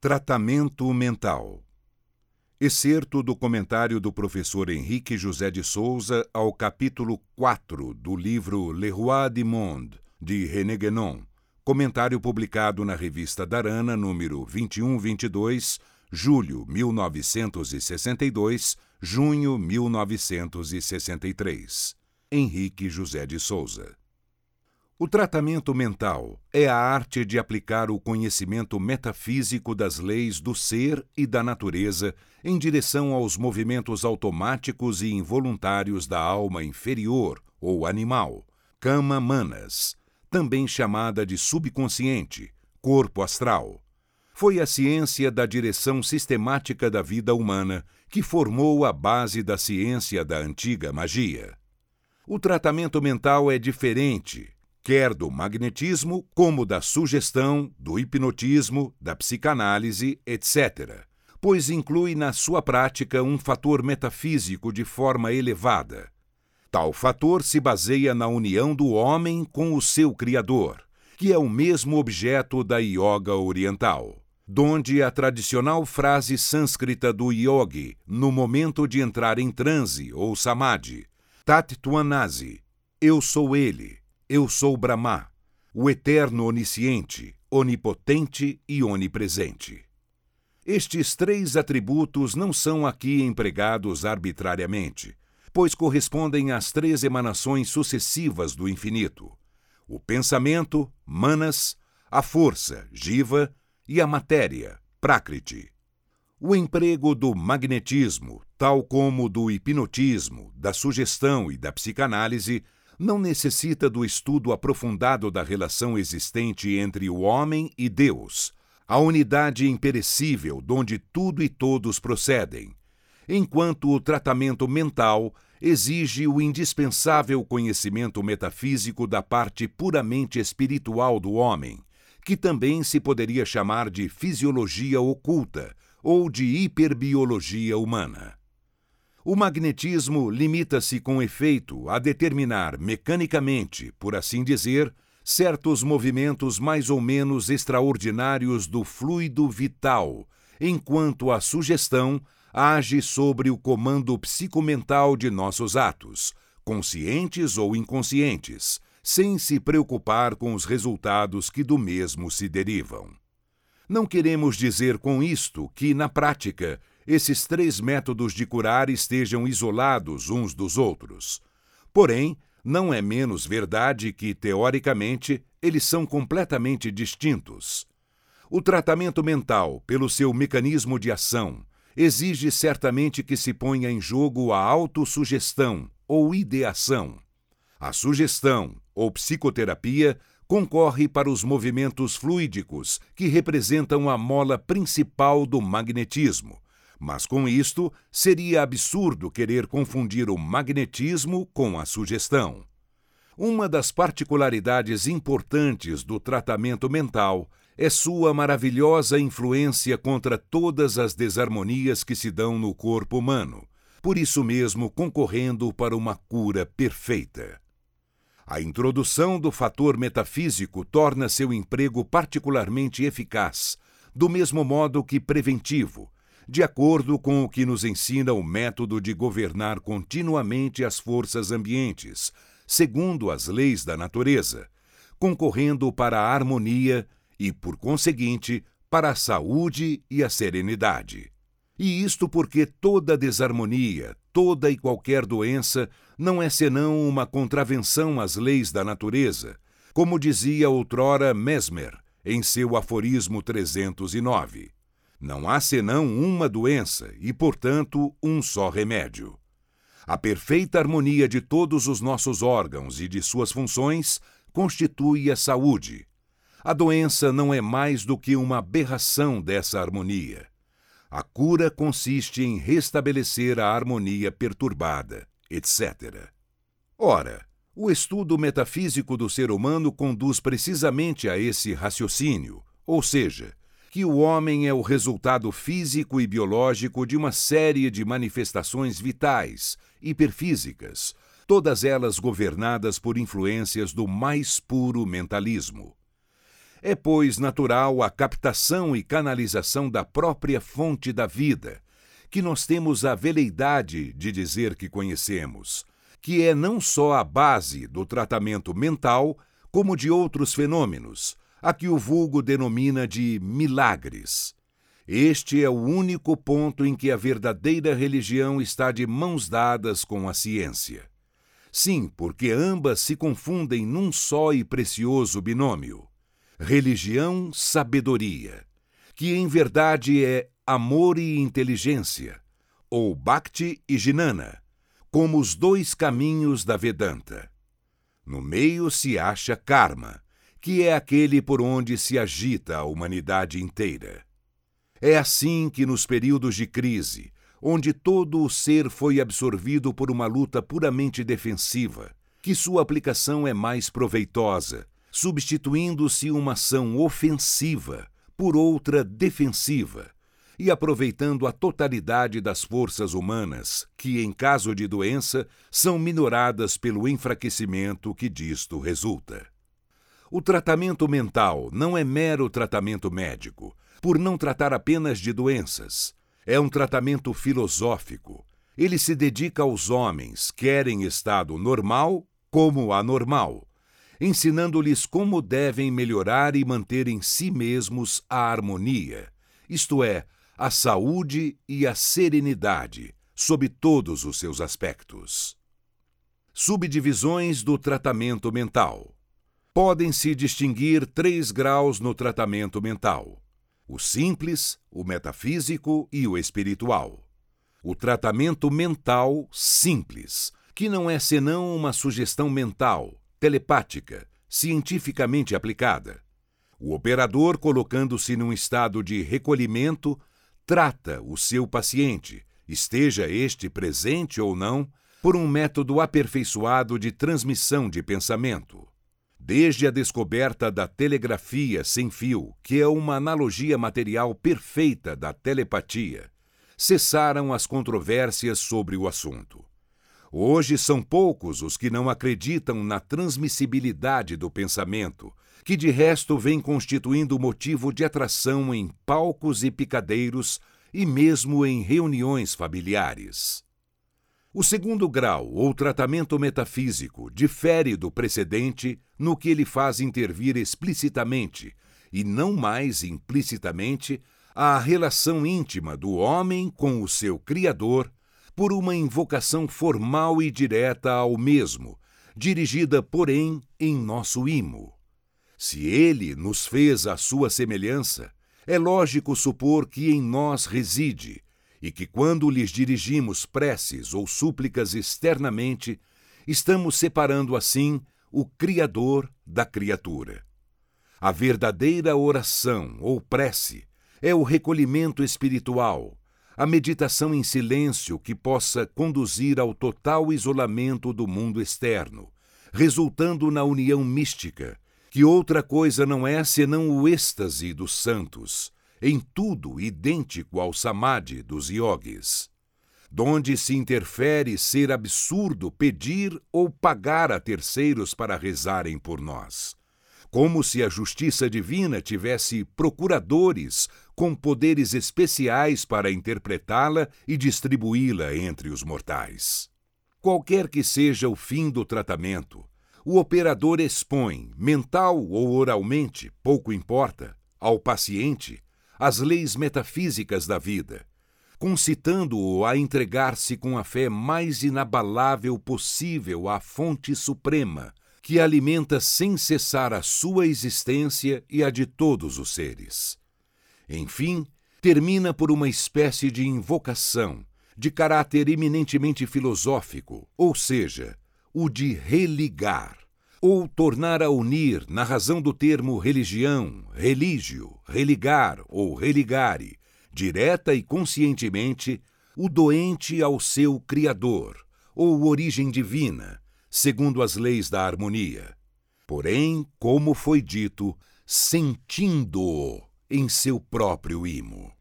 Tratamento mental. Excerto do comentário do professor Henrique José de Souza ao capítulo 4 do livro Le Roi du Monde, de René Guénon, comentário publicado na revista Darana, número 2122, julho 1962, junho 1963. Henrique José de Souza. O tratamento mental é a arte de aplicar o conhecimento metafísico das leis do ser e da natureza em direção aos movimentos automáticos e involuntários da alma inferior ou animal, kama manas, também chamada de subconsciente, corpo astral. Foi a ciência da direção sistemática da vida humana que formou a base da ciência da antiga magia. O tratamento mental é diferente quer do magnetismo, como da sugestão, do hipnotismo, da psicanálise, etc., pois inclui na sua prática um fator metafísico de forma elevada. Tal fator se baseia na união do homem com o seu Criador, que é o mesmo objeto da yoga oriental, donde a tradicional frase sânscrita do yogi no momento de entrar em transe ou samadhi, Tat Twanasi, eu sou ele, eu sou Brahma, o eterno onisciente, onipotente e onipresente. Estes três atributos não são aqui empregados arbitrariamente, pois correspondem às três emanações sucessivas do infinito: o pensamento, manas, a força, jiva, e a matéria, prakriti. O emprego do magnetismo, tal como do hipnotismo, da sugestão e da psicanálise, não necessita do estudo aprofundado da relação existente entre o homem e Deus, a unidade imperecível donde tudo e todos procedem, enquanto o tratamento mental exige o indispensável conhecimento metafísico da parte puramente espiritual do homem, que também se poderia chamar de fisiologia oculta ou de hiperbiologia humana. O magnetismo limita-se com efeito a determinar mecanicamente, por assim dizer, certos movimentos mais ou menos extraordinários do fluido vital, enquanto a sugestão age sobre o comando psicomental de nossos atos, conscientes ou inconscientes, sem se preocupar com os resultados que do mesmo se derivam. Não queremos dizer com isto que, na prática, esses três métodos de curar estejam isolados uns dos outros. Porém, não é menos verdade que, teoricamente, eles são completamente distintos. O tratamento mental, pelo seu mecanismo de ação, exige certamente que se ponha em jogo a autossugestão ou ideação. A sugestão, ou psicoterapia, concorre para os movimentos fluídicos, que representam a mola principal do magnetismo, mas com isto, seria absurdo querer confundir o magnetismo com a sugestão. Uma das particularidades importantes do tratamento mental é sua maravilhosa influência contra todas as desarmonias que se dão no corpo humano, por isso mesmo concorrendo para uma cura perfeita. A introdução do fator metafísico torna seu emprego particularmente eficaz, do mesmo modo que preventivo, de acordo com o que nos ensina o método de governar continuamente as forças ambientes, segundo as leis da natureza, concorrendo para a harmonia e, por conseguinte, para a saúde e a serenidade. E isto porque toda desarmonia, toda e qualquer doença não é senão uma contravenção às leis da natureza, como dizia outrora Mesmer em seu aforismo 309. Não há senão uma doença e, portanto, um só remédio. A perfeita harmonia de todos os nossos órgãos e de suas funções constitui a saúde. A doença não é mais do que uma aberração dessa harmonia. A cura consiste em restabelecer a harmonia perturbada, etc. Ora, o estudo metafísico do ser humano conduz precisamente a esse raciocínio, ou seja, que o homem é o resultado físico e biológico de uma série de manifestações vitais, hiperfísicas, todas elas governadas por influências do mais puro mentalismo. É, pois, natural a captação e canalização da própria fonte da vida, que nós temos a veleidade de dizer que conhecemos, que é não só a base do tratamento mental, como de outros fenômenos, a que o vulgo denomina de milagres. Este é o único ponto em que a verdadeira religião está de mãos dadas com a ciência. Sim, porque ambas se confundem num só e precioso binômio: religião-sabedoria, que em verdade é amor e inteligência, ou Bhakti e Jnana, como os dois caminhos da Vedanta. No meio se acha Karma, que é aquele por onde se agita a humanidade inteira. É assim que, nos períodos de crise, onde todo o ser foi absorvido por uma luta puramente defensiva, que sua aplicação é mais proveitosa, substituindo-se uma ação ofensiva por outra defensiva, e aproveitando a totalidade das forças humanas, que, em caso de doença, são minoradas pelo enfraquecimento que disto resulta. O tratamento mental não é mero tratamento médico, por não tratar apenas de doenças. É um tratamento filosófico. Ele se dedica aos homens, quer em estado normal como anormal, ensinando-lhes como devem melhorar e manter em si mesmos a harmonia, isto é, a saúde e a serenidade, sob todos os seus aspectos. Subdivisões do tratamento mental podem-se distinguir três graus no tratamento mental: o simples, o metafísico e o espiritual. O tratamento mental simples, que não é senão uma sugestão mental, telepática, cientificamente aplicada. O operador, colocando-se num estado de recolhimento, trata o seu paciente, esteja este presente ou não, por um método aperfeiçoado de transmissão de pensamento. Desde a descoberta da telegrafia sem fio, que é uma analogia material perfeita da telepatia, cessaram as controvérsias sobre o assunto. Hoje são poucos os que não acreditam na transmissibilidade do pensamento, que de resto vem constituindo motivo de atração em palcos e picadeiros e mesmo em reuniões familiares. O segundo grau, ou tratamento metafísico, difere do precedente no que ele faz intervir explicitamente, e não mais implicitamente, a relação íntima do homem com o seu Criador por uma invocação formal e direta ao mesmo, dirigida, porém, em nosso imo. Se ele nos fez à sua semelhança, é lógico supor que em nós reside e que, quando lhes dirigimos preces ou súplicas externamente, estamos separando assim o Criador da criatura. A verdadeira oração ou prece é o recolhimento espiritual, a meditação em silêncio que possa conduzir ao total isolamento do mundo externo, resultando na união mística, que outra coisa não é senão o êxtase dos santos em tudo idêntico ao samadhi dos yogis, donde se interfere ser absurdo pedir ou pagar a terceiros para rezarem por nós, como se a justiça divina tivesse procuradores com poderes especiais para interpretá-la e distribuí-la entre os mortais. Qualquer que seja o fim do tratamento, o operador expõe, mental ou oralmente, pouco importa, ao paciente as leis metafísicas da vida, concitando-o a entregar-se com a fé mais inabalável possível à fonte suprema, que alimenta sem cessar a sua existência e a de todos os seres. Enfim, termina por uma espécie de invocação, de caráter eminentemente filosófico, ou seja, o de religar ou tornar a unir na razão do termo religião, religio, religar ou religare, direta e conscientemente, o doente ao seu Criador, ou origem divina, segundo as leis da harmonia. Porém, como foi dito, sentindo-o em seu próprio imo.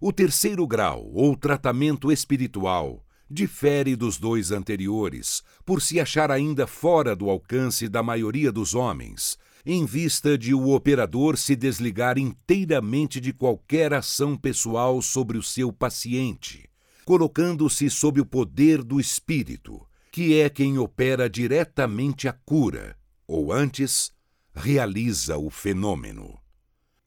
O terceiro grau, ou tratamento espiritual, difere dos dois anteriores, por se achar ainda fora do alcance da maioria dos homens, em vista de o operador se desligar inteiramente de qualquer ação pessoal sobre o seu paciente, colocando-se sob o poder do espírito, que é quem opera diretamente a cura, ou antes, realiza o fenômeno.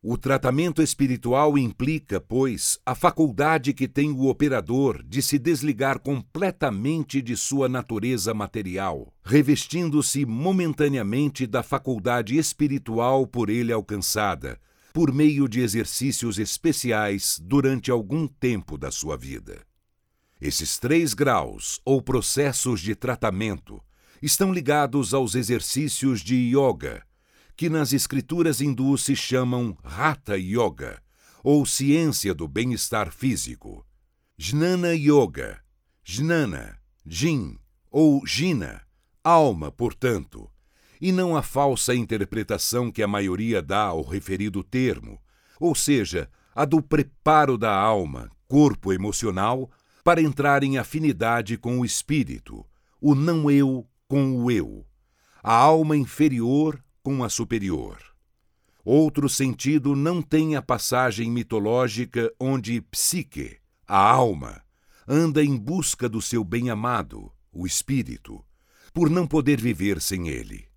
O tratamento espiritual implica, pois, a faculdade que tem o operador de se desligar completamente de sua natureza material, revestindo-se momentaneamente da faculdade espiritual por ele alcançada, por meio de exercícios especiais durante algum tempo da sua vida. Esses três graus, ou processos de tratamento, estão ligados aos exercícios de yoga, que nas escrituras hindus se chamam Hatha Yoga, ou ciência do bem-estar físico. Jnana Yoga, Jnana, Jin ou Jina, alma, portanto, e não a falsa interpretação que a maioria dá ao referido termo, ou seja, a do preparo da alma, corpo emocional, para entrar em afinidade com o espírito, o não eu com o eu, a alma inferior com a superior. Outro sentido não tem a passagem mitológica onde Psique, a alma, anda em busca do seu bem-amado, o espírito, por não poder viver sem ele.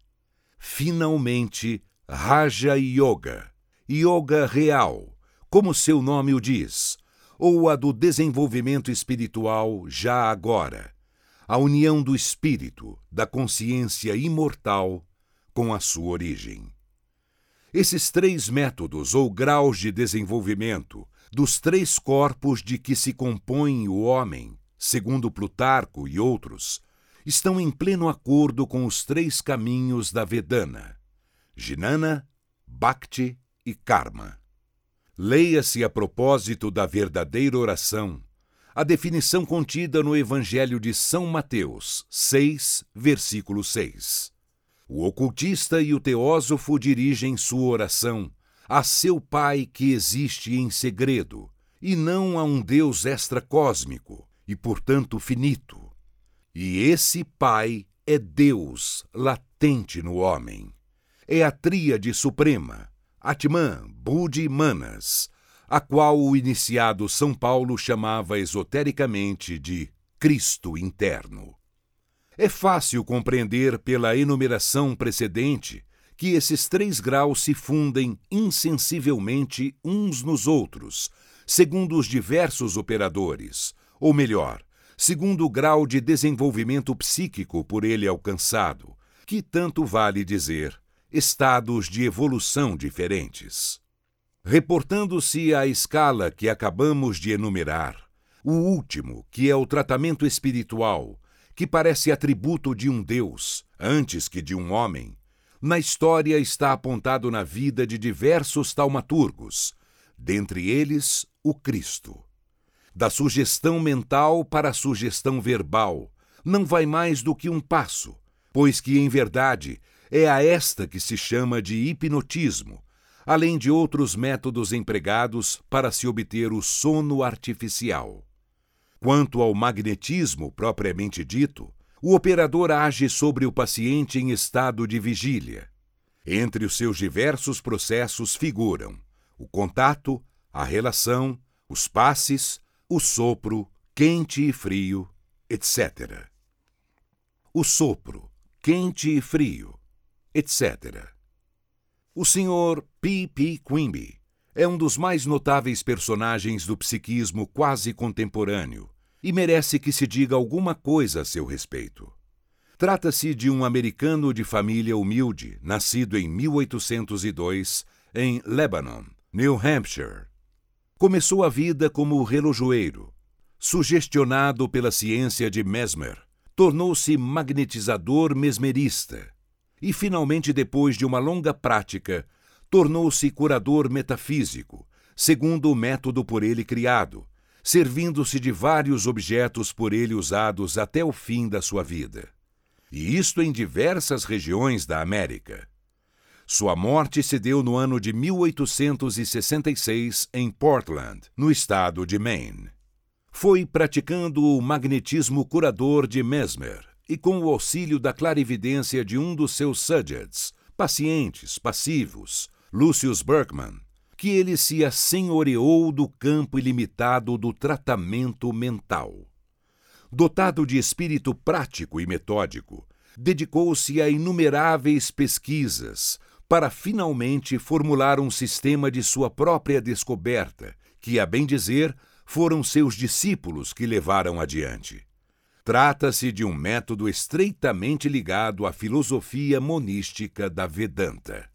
Finalmente, Raja Yoga, yoga real, como seu nome o diz, ou a do desenvolvimento espiritual já agora, a união do espírito, da consciência imortal com a sua origem. Esses três métodos ou graus de desenvolvimento dos três corpos de que se compõe o homem, segundo Plutarco e outros, estão em pleno acordo com os três caminhos da Vedana: Jnana, Bhakti e Karma. Leia-se a propósito da verdadeira oração a definição contida no Evangelho de São Mateus, 6, versículo 6. O ocultista e o teósofo dirigem sua oração a seu Pai que existe em segredo, e não a um Deus extracósmico e, portanto, finito. E esse Pai é Deus latente no homem. É a tríade suprema, Atman, Budi e Manas, a qual o iniciado São Paulo chamava esotericamente de Cristo interno. É fácil compreender pela enumeração precedente que esses três graus se fundem insensivelmente uns nos outros, segundo os diversos operadores, ou melhor, segundo o grau de desenvolvimento psíquico por ele alcançado, que tanto vale dizer estados de evolução diferentes. Reportando-se à escala que acabamos de enumerar, o último, que é o tratamento espiritual, que parece atributo de um Deus antes que de um homem, na história está apontado na vida de diversos taumaturgos, dentre eles o Cristo. Da sugestão mental para a sugestão verbal, não vai mais do que um passo, pois que, em verdade, é a esta que se chama de hipnotismo, além de outros métodos empregados para se obter o sono artificial. Quanto ao magnetismo propriamente dito, o operador age sobre o paciente em estado de vigília. Entre os seus diversos processos figuram o contato, a relação, os passes, o sopro, quente e frio, etc. O sopro, quente e frio, etc. O Sr. P. P. Quimby é um dos mais notáveis personagens do psiquismo quase contemporâneo e merece que se diga alguma coisa a seu respeito. Trata-se de um americano de família humilde, nascido em 1802 em Lebanon, New Hampshire. Começou a vida como relojoeiro. Sugestionado pela ciência de Mesmer, tornou-se magnetizador mesmerista e, finalmente, depois de uma longa prática, tornou-se curador metafísico, segundo o método por ele criado, servindo-se de vários objetos por ele usados até o fim da sua vida. E isto em diversas regiões da América. Sua morte se deu no ano de 1866 em Portland, no estado de Maine. Foi praticando o magnetismo curador de Mesmer e com o auxílio da clarividência de um dos seus subjects, pacientes, passivos, Lucius Berkman, que ele se assenhoreou do campo ilimitado do tratamento mental. Dotado de espírito prático e metódico, dedicou-se a inumeráveis pesquisas para finalmente formular um sistema de sua própria descoberta, que, a bem dizer, foram seus discípulos que levaram adiante. Trata-se de um método estreitamente ligado à filosofia monística da Vedanta.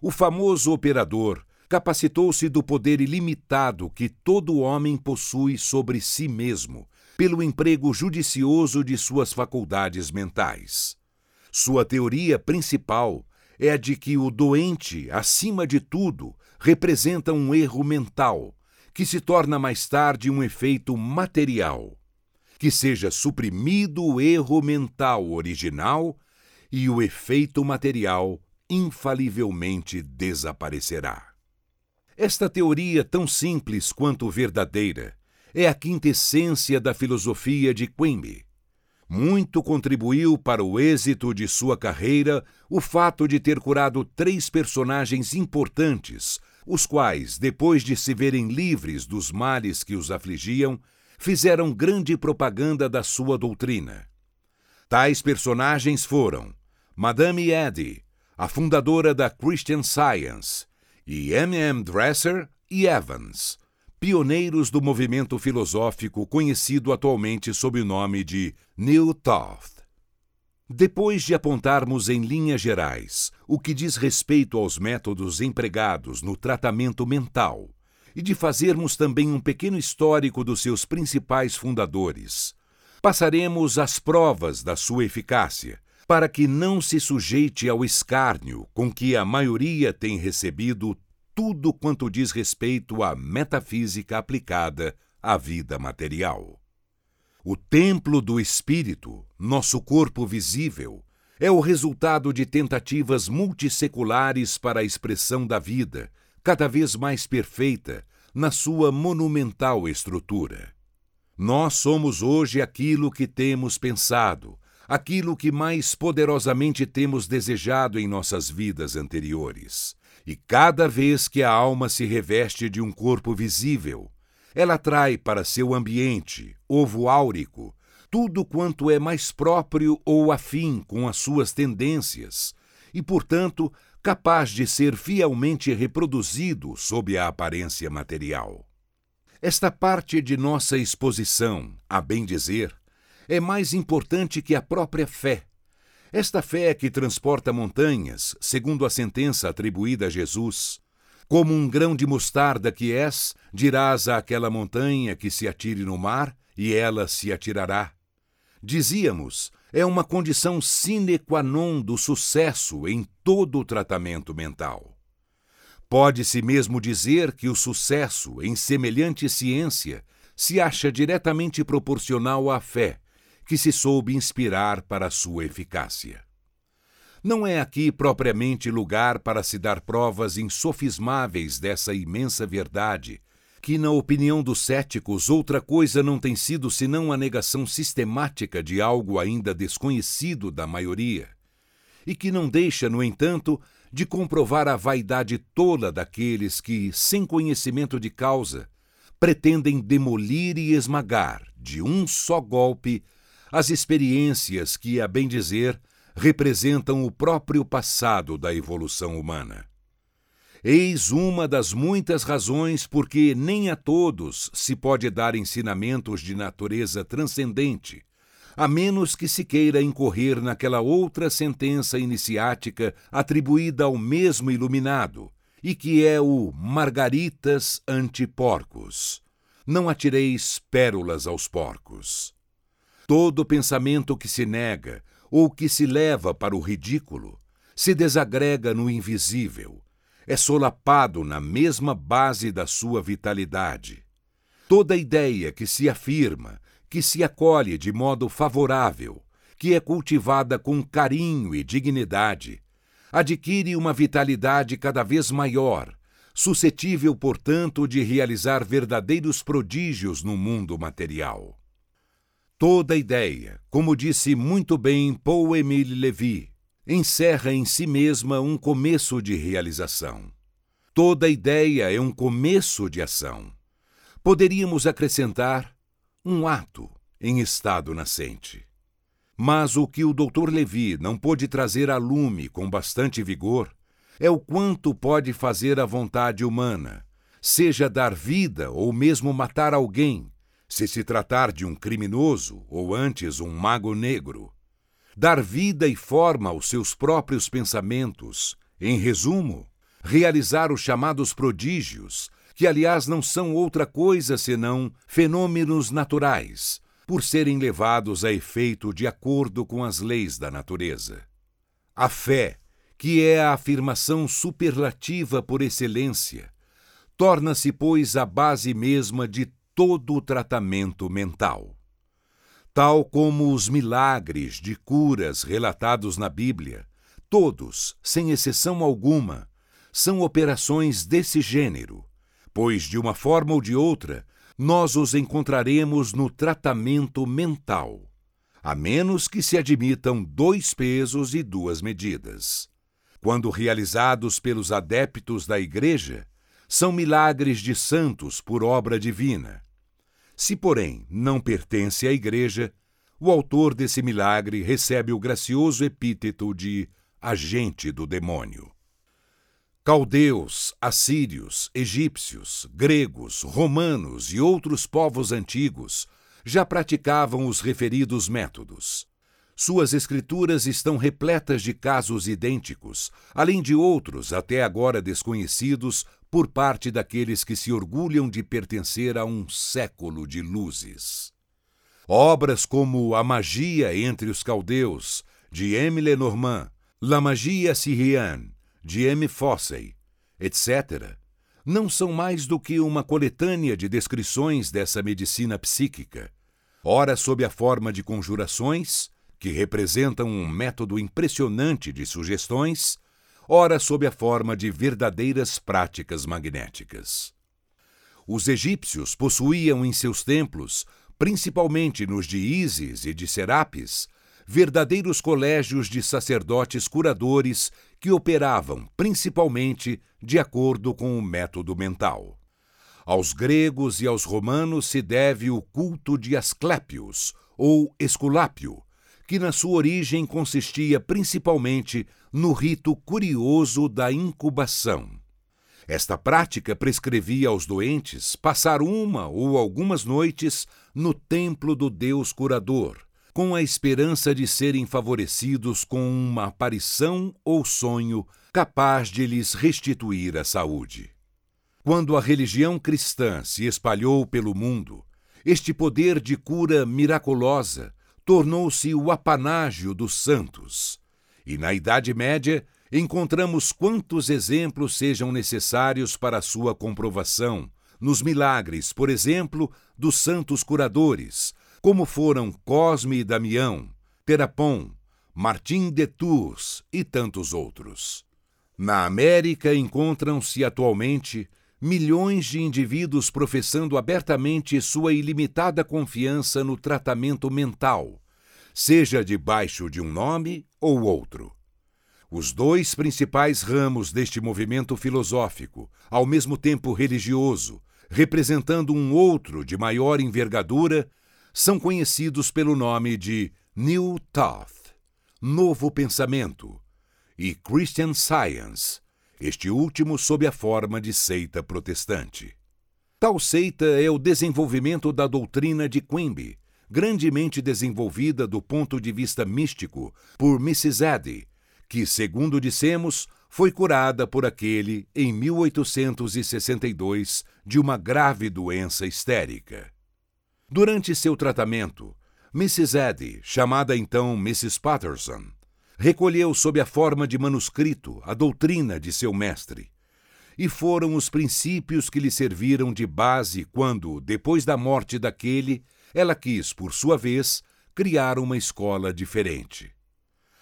O famoso operador capacitou-se do poder ilimitado que todo homem possui sobre si mesmo, pelo emprego judicioso de suas faculdades mentais. Sua teoria principal é a de que o doente, acima de tudo, representa um erro mental, que se torna mais tarde um efeito material que seja suprimido o erro mental original e o efeito material infalivelmente desaparecerá. Esta teoria, tão simples quanto verdadeira, é a quintessência da filosofia de Quimby. Muito contribuiu para o êxito de sua carreira o fato de ter curado três personagens importantes, os quais, depois de se verem livres dos males que os afligiam, fizeram grande propaganda da sua doutrina. Tais personagens foram Madame Eddy, a fundadora da Christian Science, e M. M. Dresser e Evans, pioneiros do movimento filosófico conhecido atualmente sob o nome de New Thought. Depois de apontarmos em linhas gerais o que diz respeito aos métodos empregados no tratamento mental e de fazermos também um pequeno histórico dos seus principais fundadores. Passaremos às provas da sua eficácia, para que não se sujeite ao escárnio com que a maioria tem recebido tudo quanto diz respeito à metafísica aplicada à vida material. O templo do espírito, nosso corpo visível, é o resultado de tentativas multisseculares para a expressão da vida, cada vez mais perfeita na sua monumental estrutura. Nós somos hoje aquilo que temos pensado, aquilo que mais poderosamente temos desejado em nossas vidas anteriores. E cada vez que a alma se reveste de um corpo visível, ela trai para seu ambiente, ovo áurico, tudo quanto é mais próprio ou afim com as suas tendências, e, portanto, capaz de ser fielmente reproduzido sob a aparência material. Esta parte de nossa exposição, a bem dizer, é mais importante que a própria fé. Esta fé que transporta montanhas, segundo a sentença atribuída a Jesus. Como um grão de mostarda que és, dirás àquela montanha que se atire no mar, e ela se atirará. Dizíamos, é uma condição sine qua non do sucesso em todo o tratamento mental. Pode-se mesmo dizer que o sucesso em semelhante ciência se acha diretamente proporcional à fé, que se soube inspirar para sua eficácia. Não é aqui propriamente lugar para se dar provas insofismáveis dessa imensa verdade que, na opinião dos céticos, outra coisa não tem sido senão a negação sistemática de algo ainda desconhecido da maioria, e que não deixa, no entanto, de comprovar a vaidade tola daqueles que, sem conhecimento de causa, pretendem demolir e esmagar, de um só golpe, as experiências que, a bem dizer, representam o próprio passado da evolução humana. Eis uma das muitas razões por que nem a todos se pode dar ensinamentos de natureza transcendente, a menos que se queira incorrer naquela outra sentença iniciática atribuída ao mesmo iluminado, e que é o Margaritas ante porcos. Não atireis pérolas aos porcos. Todo pensamento que se nega ou que se leva para o ridículo se desagrega no invisível é solapado na mesma base da sua vitalidade. Toda ideia que se afirma, que se acolhe de modo favorável, que é cultivada com carinho e dignidade, adquire uma vitalidade cada vez maior, suscetível, portanto, de realizar verdadeiros prodígios no mundo material. Toda ideia, como disse muito bem Paul Émile Lévy, encerra em si mesma um começo de realização. Toda ideia é um começo de ação. Poderíamos acrescentar um ato em estado nascente. Mas o que o Dr. Levi não pôde trazer a lume com bastante vigor é o quanto pode fazer a vontade humana, seja dar vida ou mesmo matar alguém, se se tratar de um criminoso ou antes um mago negro. Dar vida e forma aos seus próprios pensamentos, em resumo, realizar os chamados prodígios, que aliás não são outra coisa senão fenômenos naturais, por serem levados a efeito de acordo com as leis da natureza. A fé, que é a afirmação superlativa por excelência, torna-se, pois, a base mesma de todo o tratamento mental. Tal como os milagres de curas relatados na Bíblia, todos, sem exceção alguma, são operações desse gênero, pois, de uma forma ou de outra, nós os encontraremos no tratamento mental, a menos que se admitam dois pesos e duas medidas. Quando realizados pelos adeptos da Igreja, são milagres de santos por obra divina. Se, porém, não pertence à Igreja, o autor desse milagre recebe o gracioso epíteto de agente do demônio. Caldeus, assírios, egípcios, gregos, romanos e outros povos antigos já praticavam os referidos métodos. Suas escrituras estão repletas de casos idênticos, além de outros até agora desconhecidos por parte daqueles que se orgulham de pertencer a um século de luzes. Obras como A Magia entre os Caldeus, de M. Lenormand, La Magie Syrienne, de M. Fossey, etc., não são mais do que uma coletânea de descrições dessa medicina psíquica, ora sob a forma de conjurações, que representam um método impressionante de sugestões, ora sob a forma de verdadeiras práticas magnéticas. Os egípcios possuíam em seus templos, principalmente nos de Ísis e de Serapis, verdadeiros colégios de sacerdotes curadores que operavam principalmente de acordo com o método mental. Aos gregos e aos romanos se deve o culto de Asclépios, ou Esculápio, que na sua origem consistia principalmente no rito curioso da incubação. Esta prática prescrevia aos doentes passar uma ou algumas noites no templo do Deus curador, com a esperança de serem favorecidos com uma aparição ou sonho capaz de lhes restituir a saúde. Quando a religião cristã se espalhou pelo mundo, este poder de cura miraculosa tornou-se o apanágio dos santos. E na Idade Média encontramos quantos exemplos sejam necessários para sua comprovação, nos milagres, por exemplo, dos santos curadores, como foram Cosme e Damião, Terapon, Martim de Tours e tantos outros. Na América encontram-se atualmente milhões de indivíduos professando abertamente sua ilimitada confiança no tratamento mental, seja debaixo de um nome ou outro. Os dois principais ramos deste movimento filosófico, ao mesmo tempo religioso, representando um outro de maior envergadura, são conhecidos pelo nome de New Thought, Novo Pensamento, e Christian Science, este último sob a forma de seita protestante. Tal seita é o desenvolvimento da doutrina de Quimby, grandemente desenvolvida do ponto de vista místico por Mrs. Eddy, que, segundo dissemos, foi curada por aquele em 1862 de uma grave doença histérica. Durante seu tratamento, Mrs. Eddy, chamada então Mrs. Patterson, recolheu sob a forma de manuscrito a doutrina de seu mestre. E foram os princípios que lhe serviram de base quando, depois da morte daquele, ela quis, por sua vez, criar uma escola diferente.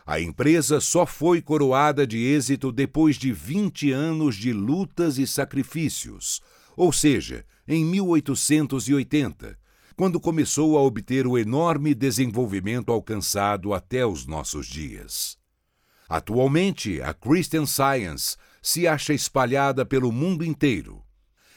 A empresa só foi coroada de êxito depois de 20 anos de lutas e sacrifícios, ou seja, em 1880, quando começou a obter o enorme desenvolvimento alcançado até os nossos dias. Atualmente, a Christian Science se acha espalhada pelo mundo inteiro.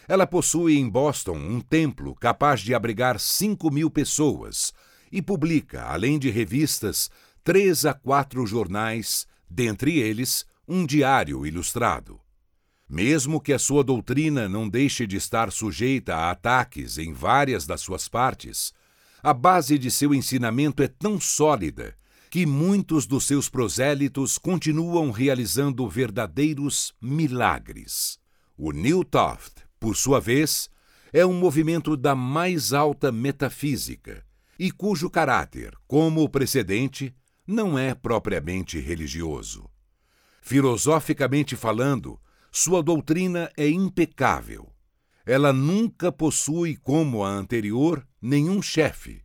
Ela possui em Boston um templo capaz de abrigar 5 mil pessoas e publica, além de revistas, três a quatro jornais, dentre eles um diário ilustrado. Mesmo que a sua doutrina não deixe de estar sujeita a ataques em várias das suas partes, a base de seu ensinamento é tão sólida que muitos dos seus prosélitos continuam realizando verdadeiros milagres. O New Toft, por sua vez, é um movimento da mais alta metafísica e cujo caráter, como o precedente, não é propriamente religioso. Filosoficamente falando, sua doutrina é impecável. Ela nunca possui, como a anterior, nenhum chefe.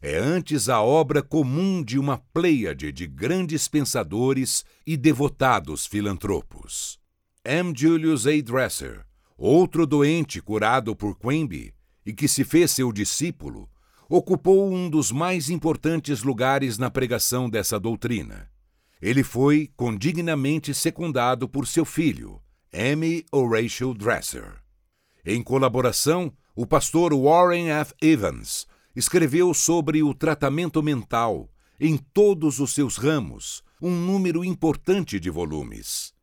É antes a obra comum de uma pleiade de grandes pensadores e devotados filantropos. M. Julius A. Dresser, outro doente curado por Quimby e que se fez seu discípulo, ocupou um dos mais importantes lugares na pregação dessa doutrina. Ele foi condignamente secundado por seu filho, M. Horatio Dresser. Em colaboração, o pastor Warren F. Evans escreveu sobre o tratamento mental, em todos os seus ramos, um número importante de volumes.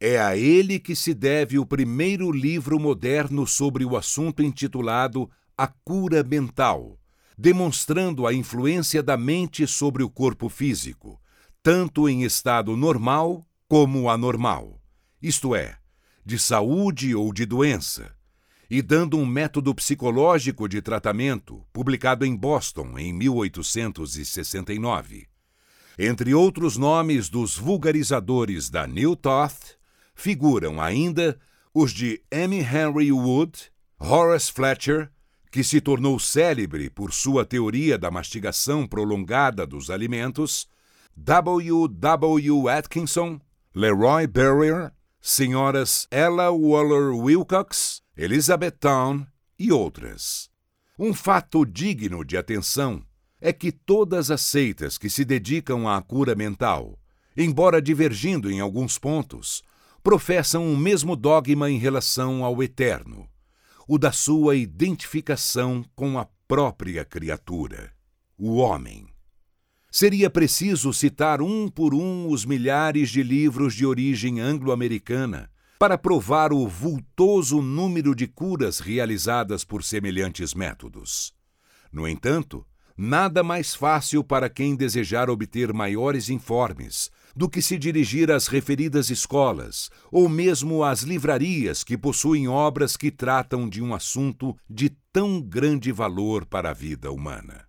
É a ele que se deve o primeiro livro moderno sobre o assunto intitulado A Cura Mental, demonstrando a influência da mente sobre o corpo físico, tanto em estado normal como anormal, isto é, de saúde ou de doença, e dando um método psicológico de tratamento, publicado em Boston em 1869. Entre outros nomes dos vulgarizadores da New Thought, figuram ainda os de M. Henry Wood, Horace Fletcher, que se tornou célebre por sua teoria da mastigação prolongada dos alimentos, W. W. Atkinson, Leroy Berrier senhoras Ella Waller Wilcox, Elizabeth Town e outras. Um fato digno de atenção é que todas as seitas que se dedicam à cura mental, embora divergindo em alguns pontos, professam o mesmo dogma em relação ao eterno, o da sua identificação com a própria criatura, o homem. Seria preciso citar um por um os milhares de livros de origem anglo-americana para provar o vultoso número de curas realizadas por semelhantes métodos. No entanto, nada mais fácil para quem desejar obter maiores informes do que se dirigir às referidas escolas ou mesmo às livrarias que possuem obras que tratam de um assunto de tão grande valor para a vida humana.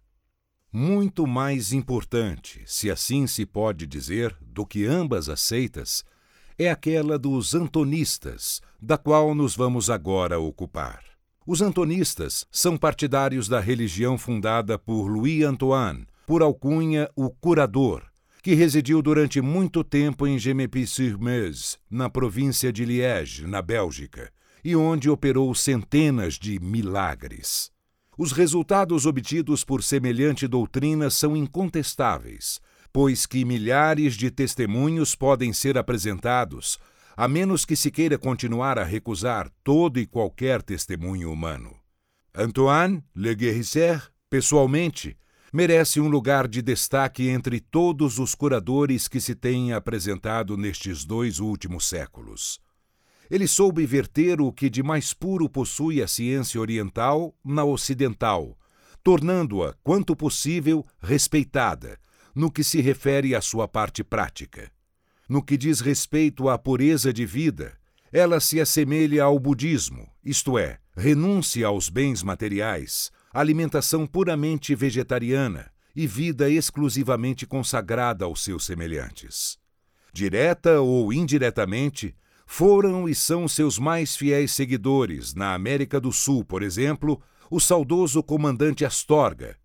Muito mais importante, se assim se pode dizer, do que ambas as seitas, é aquela dos antonistas, da qual nos vamos agora ocupar. Os antonistas são partidários da religião fundada por Louis Antoine, por alcunha o Curador, que residiu durante muito tempo em Gemepy-sur-Meuse, na província de Liège, na Bélgica, e onde operou centenas de milagres. Os resultados obtidos por semelhante doutrina são incontestáveis, pois que milhares de testemunhos podem ser apresentados, a menos que se queira continuar a recusar todo e qualquer testemunho humano. Antoine Le Guérisseur, pessoalmente, merece um lugar de destaque entre todos os curadores que se têm apresentado nestes dois últimos séculos. Ele soube verter o que de mais puro possui a ciência oriental na ocidental, tornando-a, quanto possível, respeitada, no que se refere à sua parte prática. No que diz respeito à pureza de vida, ela se assemelha ao budismo, isto é, renúncia aos bens materiais, alimentação puramente vegetariana e vida exclusivamente consagrada aos seus semelhantes. Direta ou indiretamente, foram e são seus mais fiéis seguidores na América do Sul, por exemplo, o saudoso comandante Astorga,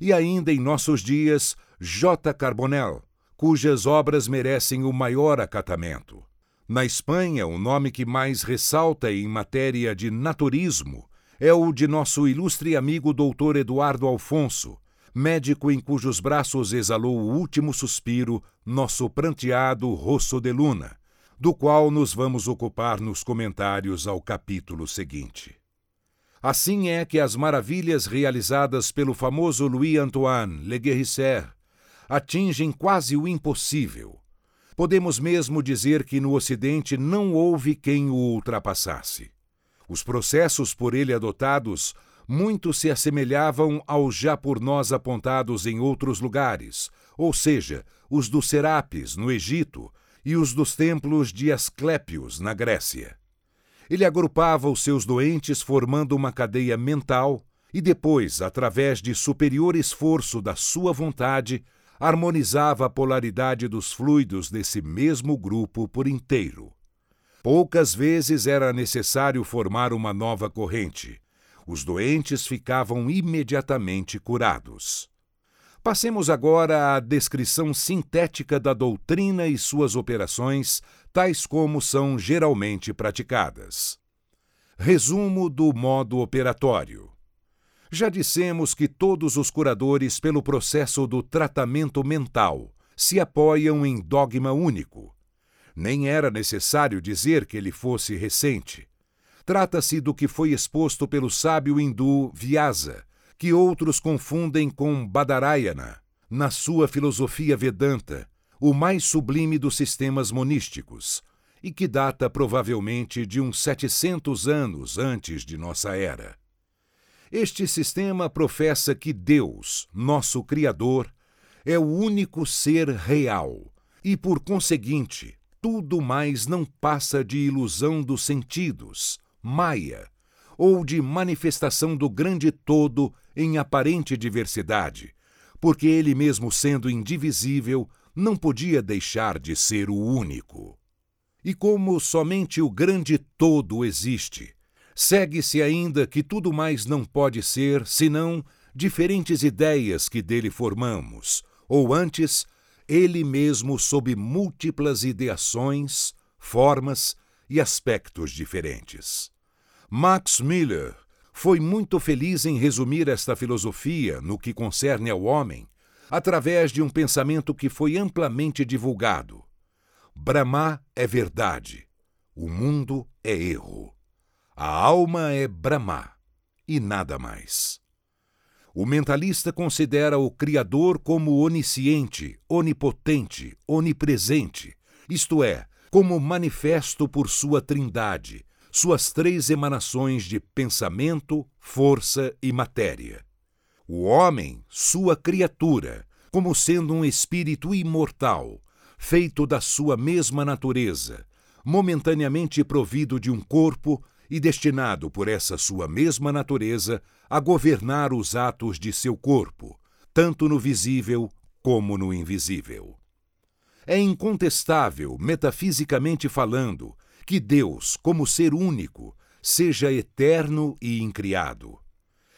e ainda em nossos dias J. Carbonell, cujas obras merecem o maior acatamento. Na Espanha, o nome que mais ressalta em matéria de naturismo é o de nosso ilustre amigo Dr. Eduardo Alfonso, médico em cujos braços exalou o último suspiro nosso pranteado Rosso de Luna, do qual nos vamos ocupar nos comentários ao capítulo seguinte. Assim é que as maravilhas realizadas pelo famoso Louis-Antoine Le Guerrier atingem quase o impossível. Podemos mesmo dizer que no Ocidente não houve quem o ultrapassasse. Os processos por ele adotados muito se assemelhavam aos já por nós apontados em outros lugares, ou seja, os dos Serapis, no Egito, e os dos templos de Asclépios, na Grécia. Ele agrupava os seus doentes formando uma cadeia mental e depois, através de superior esforço da sua vontade, harmonizava a polaridade dos fluidos desse mesmo grupo por inteiro. Poucas vezes era necessário formar uma nova corrente. Os doentes ficavam imediatamente curados. Passemos agora à descrição sintética da doutrina e suas operações tais como são geralmente praticadas. Resumo do modo operatório. Já dissemos que todos os curadores, pelo processo do tratamento mental, se apoiam em dogma único. Nem era necessário dizer que ele fosse recente. Trata-se do que foi exposto pelo sábio hindu Vyasa, que outros confundem com Badarayana, na sua filosofia Vedanta, o mais sublime dos sistemas monísticos, e que data provavelmente de uns 700 anos antes de nossa era. Este sistema professa que Deus, nosso Criador, é o único ser real e, por conseguinte, tudo mais não passa de ilusão dos sentidos, maia, ou de manifestação do grande todo em aparente diversidade, porque ele mesmo sendo indivisível, não podia deixar de ser o único. E como somente o grande todo existe, segue-se ainda que tudo mais não pode ser senão diferentes ideias que dele formamos, ou antes, ele mesmo sob múltiplas ideações, formas e aspectos diferentes. Max Miller foi muito feliz em resumir esta filosofia no que concerne ao homem através de um pensamento que foi amplamente divulgado. Brahma é verdade, o mundo é erro. A alma é Brahma e nada mais. O mentalista considera o Criador como onisciente, onipotente, onipresente, isto é, como manifesto por sua trindade, suas três emanações de pensamento, força e matéria o homem, sua criatura, como sendo um espírito imortal, feito da sua mesma natureza, momentaneamente provido de um corpo e destinado por essa sua mesma natureza a governar os atos de seu corpo, tanto no visível como no invisível. É incontestável, metafisicamente falando, que Deus, como ser único, seja eterno e incriado.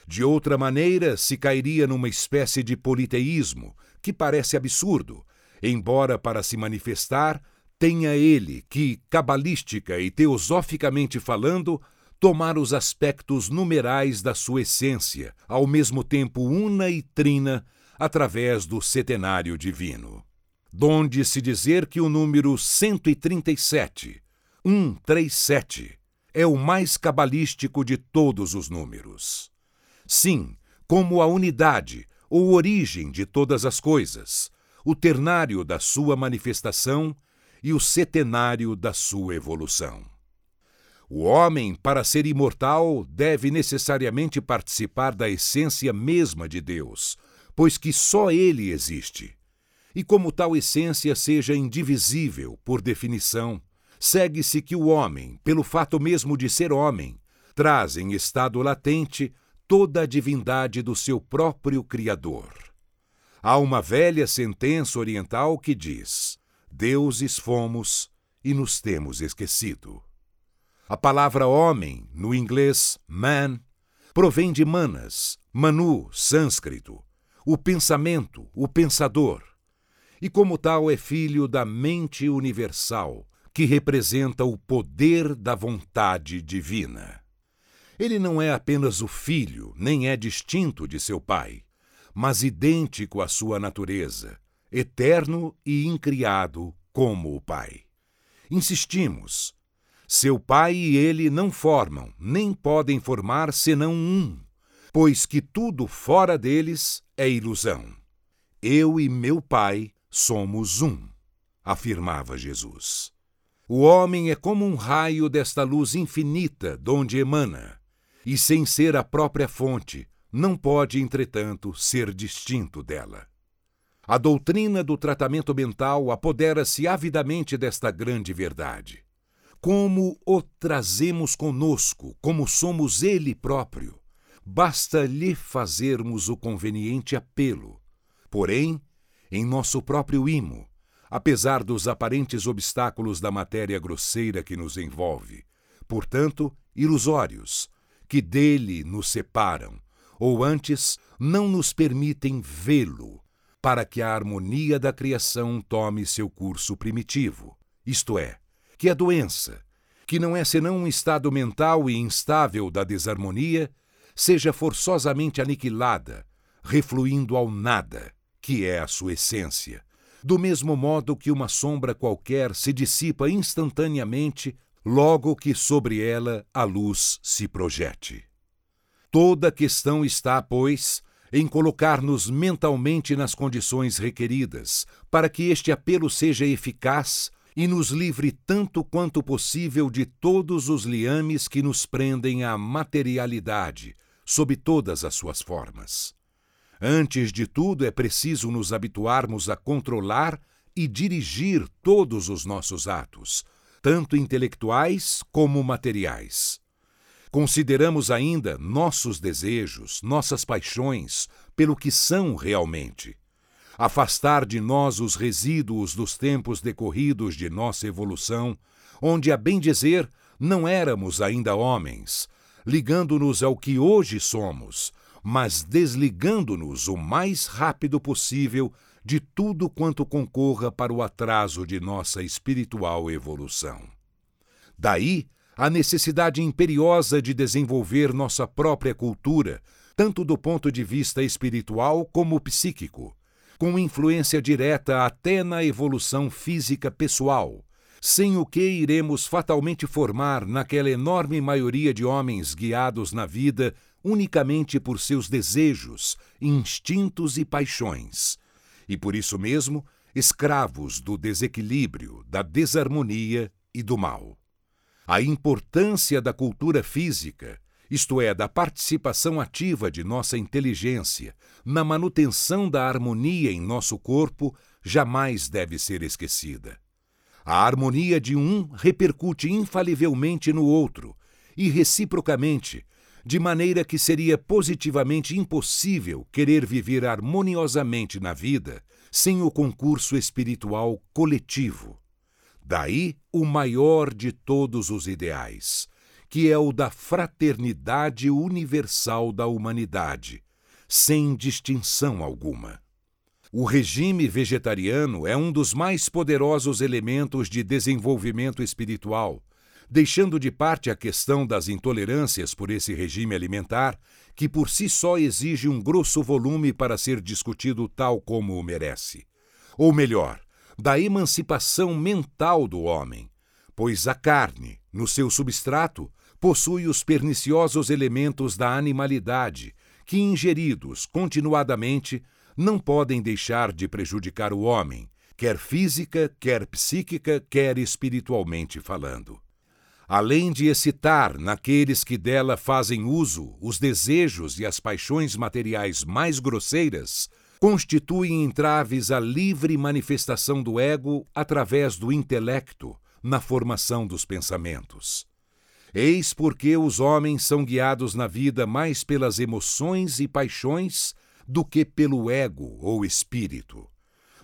De outra maneira, se cairia numa espécie de politeísmo, que parece absurdo, embora para se manifestar tenha ele que, cabalística e teosoficamente falando, tomar os aspectos numerais da sua essência, ao mesmo tempo una e trina, através do setenário divino. Donde se dizer que o número 137, 137, é o mais cabalístico de todos os números. Sim, como a unidade ou origem de todas as coisas, o ternário da sua manifestação e o setenário da sua evolução. O homem, para ser imortal, deve necessariamente participar da essência mesma de Deus, pois que só ele existe. E como tal essência seja indivisível, por definição, segue-se que o homem, pelo fato mesmo de ser homem, traz em estado latente toda a divindade do seu próprio Criador. Há uma velha sentença oriental que diz: Deuses fomos e nos temos esquecido. A palavra homem, no inglês man, provém de manas, manu, sânscrito, o pensamento, o pensador, e como tal é filho da mente universal, que representa o poder da vontade divina. Ele não é apenas o filho, nem é distinto de seu pai, mas idêntico à sua natureza, eterno e incriado como o Pai. Insistimos. Seu Pai e ele não formam, nem podem formar senão um, pois que tudo fora deles é ilusão. Eu e meu Pai somos um, afirmava Jesus. O homem é como um raio desta luz infinita donde emana, e sem ser a própria fonte, não pode, entretanto, ser distinto dela. A doutrina do tratamento mental apodera-se avidamente desta grande verdade. Como o trazemos conosco, como somos ele próprio, basta lhe fazermos o conveniente apelo. Porém, em nosso próprio imo, apesar dos aparentes obstáculos da matéria grosseira que nos envolve, portanto, ilusórios, que dele nos separam, ou antes, não nos permitem vê-lo, para que a harmonia da criação tome seu curso primitivo, isto é, que a doença, que não é senão um estado mental e instável da desarmonia, seja forçosamente aniquilada, refluindo ao nada, que é a sua essência, do mesmo modo que uma sombra qualquer se dissipa instantaneamente logo que sobre ela a luz se projete. Toda a questão está, pois, em colocar-nos mentalmente nas condições requeridas para que este apelo seja eficaz e nos livre tanto quanto possível de todos os liames que nos prendem à materialidade, sob todas as suas formas. Antes de tudo, é preciso nos habituarmos a controlar e dirigir todos os nossos atos, tanto intelectuais como materiais. Consideramos ainda nossos desejos, nossas paixões, pelo que são realmente afastar de nós os resíduos dos tempos decorridos de nossa evolução, onde, a bem dizer, não éramos ainda homens, ligando-nos ao que hoje somos, mas desligando-nos o mais rápido possível de tudo quanto concorra para o atraso de nossa espiritual evolução. Daí a necessidade imperiosa de desenvolver nossa própria cultura, tanto do ponto de vista espiritual como psíquico, com influência direta até na evolução física pessoal, sem o que iremos fatalmente formar naquela enorme maioria de homens guiados na vida unicamente por seus desejos, instintos e paixões, e por isso mesmo escravos do desequilíbrio, da desarmonia e do mal. A importância da cultura física isto é, da participação ativa de nossa inteligência na manutenção da harmonia em nosso corpo, jamais deve ser esquecida. A harmonia de um repercute infalivelmente no outro, e reciprocamente, de maneira que seria positivamente impossível querer viver harmoniosamente na vida sem o concurso espiritual coletivo. Daí o maior de todos os ideais, que é o da fraternidade universal da humanidade, sem distinção alguma. O regime vegetariano é um dos mais poderosos elementos de desenvolvimento espiritual, deixando de parte a questão das intolerâncias por esse regime alimentar, que por si só exige um grosso volume para ser discutido tal como o merece. Ou melhor, da emancipação mental do homem, pois a carne, no seu substrato, possui os perniciosos elementos da animalidade, que, ingeridos continuadamente, não podem deixar de prejudicar o homem, quer física, quer psíquica, quer espiritualmente falando. Além de excitar naqueles que dela fazem uso os desejos e as paixões materiais mais grosseiras, constituem entraves à livre manifestação do ego através do intelecto na formação dos pensamentos. Eis porque os homens são guiados na vida mais pelas emoções e paixões do que pelo ego ou espírito.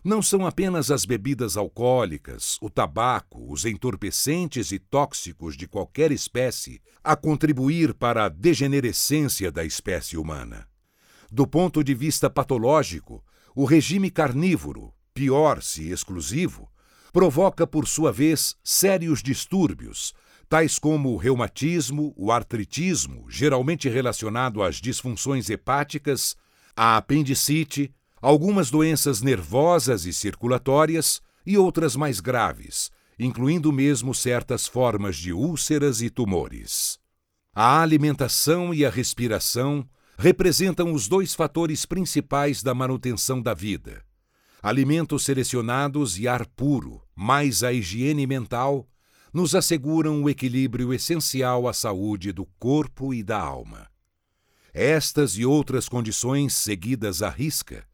Não são apenas as bebidas alcoólicas, o tabaco, os entorpecentes e tóxicos de qualquer espécie a contribuir para a degenerescência da espécie humana. Do ponto de vista patológico, o regime carnívoro, pior se exclusivo, provoca por sua vez sérios distúrbios tais como o reumatismo, o artritismo, geralmente relacionado às disfunções hepáticas, a apendicite, algumas doenças nervosas e circulatórias e outras mais graves, incluindo mesmo certas formas de úlceras e tumores. A alimentação e a respiração representam os dois fatores principais da manutenção da vida. Alimentos selecionados e ar puro, mais a higiene mental, nos asseguram o equilíbrio essencial à saúde do corpo e da alma. Estas e outras condições seguidas à risca,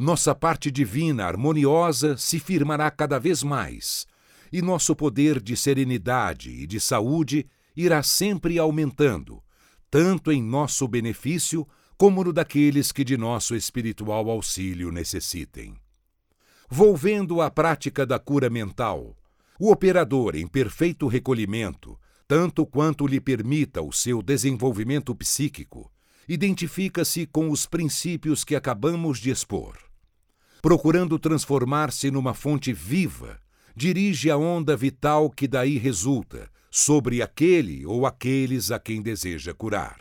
nossa parte divina harmoniosa se firmará cada vez mais, e nosso poder de serenidade e de saúde irá sempre aumentando, tanto em nosso benefício como no daqueles que de nosso espiritual auxílio necessitem. Volvendo à prática da cura mental, o operador em perfeito recolhimento, tanto quanto lhe permita o seu desenvolvimento psíquico, identifica-se com os princípios que acabamos de expor. Procurando transformar-se numa fonte viva, dirige a onda vital que daí resulta sobre aquele ou aqueles a quem deseja curar.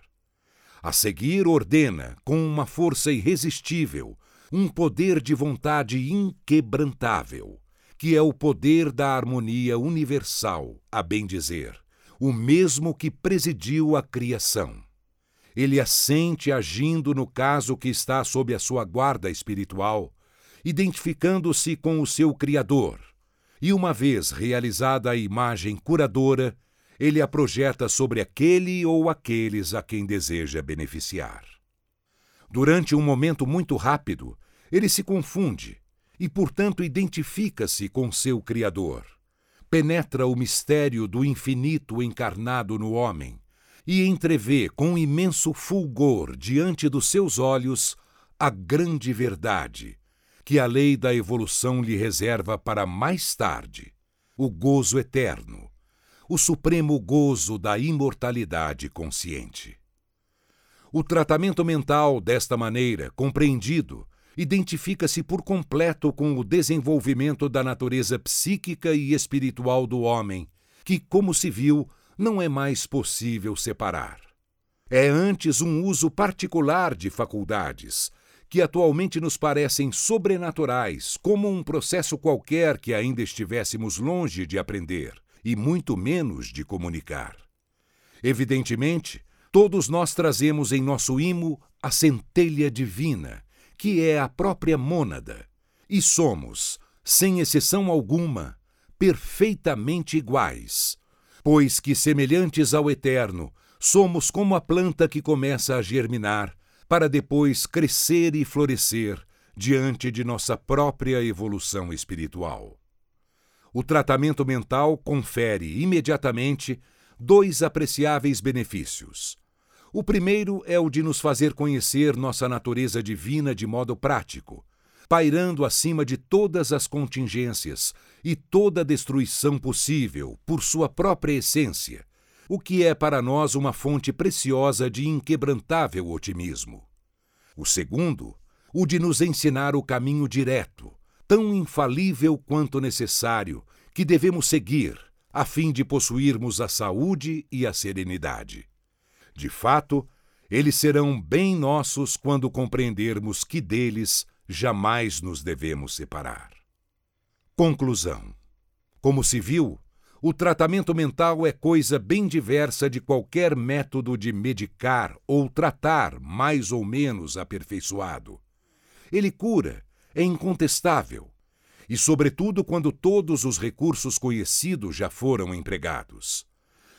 A seguir, ordena, com uma força irresistível, um poder de vontade inquebrantável, que é o poder da harmonia universal, a bem dizer, o mesmo que presidiu a criação. Ele assente agindo no caso que está sob a sua guarda espiritual, identificando-se com o seu Criador, e uma vez realizada a imagem curadora, ele a projeta sobre aquele ou aqueles a quem deseja beneficiar. Durante um momento muito rápido, ele se confunde e, portanto, identifica-se com seu Criador. Penetra o mistério do infinito encarnado no homem e entrevê com imenso fulgor diante dos seus olhos a grande verdade que a lei da evolução lhe reserva para mais tarde o gozo eterno o supremo gozo da imortalidade consciente. O tratamento mental, desta maneira, compreendido, identifica-se por completo com o desenvolvimento da natureza psíquica e espiritual do homem, que, como se viu, não é mais possível separar. É antes um uso particular de faculdades, que atualmente nos parecem sobrenaturais, como um processo qualquer que ainda estivéssemos longe de aprender e muito menos de comunicar. Evidentemente, todos nós trazemos em nosso imo a centelha divina, que é a própria mônada, e somos, sem exceção alguma, perfeitamente iguais, pois que, semelhantes ao Eterno, somos como a planta que começa a germinar, para depois crescer e florescer diante de nossa própria evolução espiritual o tratamento mental confere imediatamente dois apreciáveis benefícios. O primeiro é o de nos fazer conhecer nossa natureza divina de modo prático, pairando acima de todas as contingências e toda destruição possível por sua própria essência, o que é para nós uma fonte preciosa de inquebrantável otimismo. O segundo, o de nos ensinar o caminho direto, tão infalível quanto necessário que devemos seguir a fim de possuirmos a saúde e a serenidade. De fato, eles serão bem nossos quando compreendermos que deles jamais nos devemos separar. Conclusão: Como se viu, o tratamento mental é coisa bem diversa de qualquer método de medicar ou tratar mais ou menos aperfeiçoado. Ele cura é incontestável, e, sobretudo, quando todos os recursos conhecidos já foram empregados.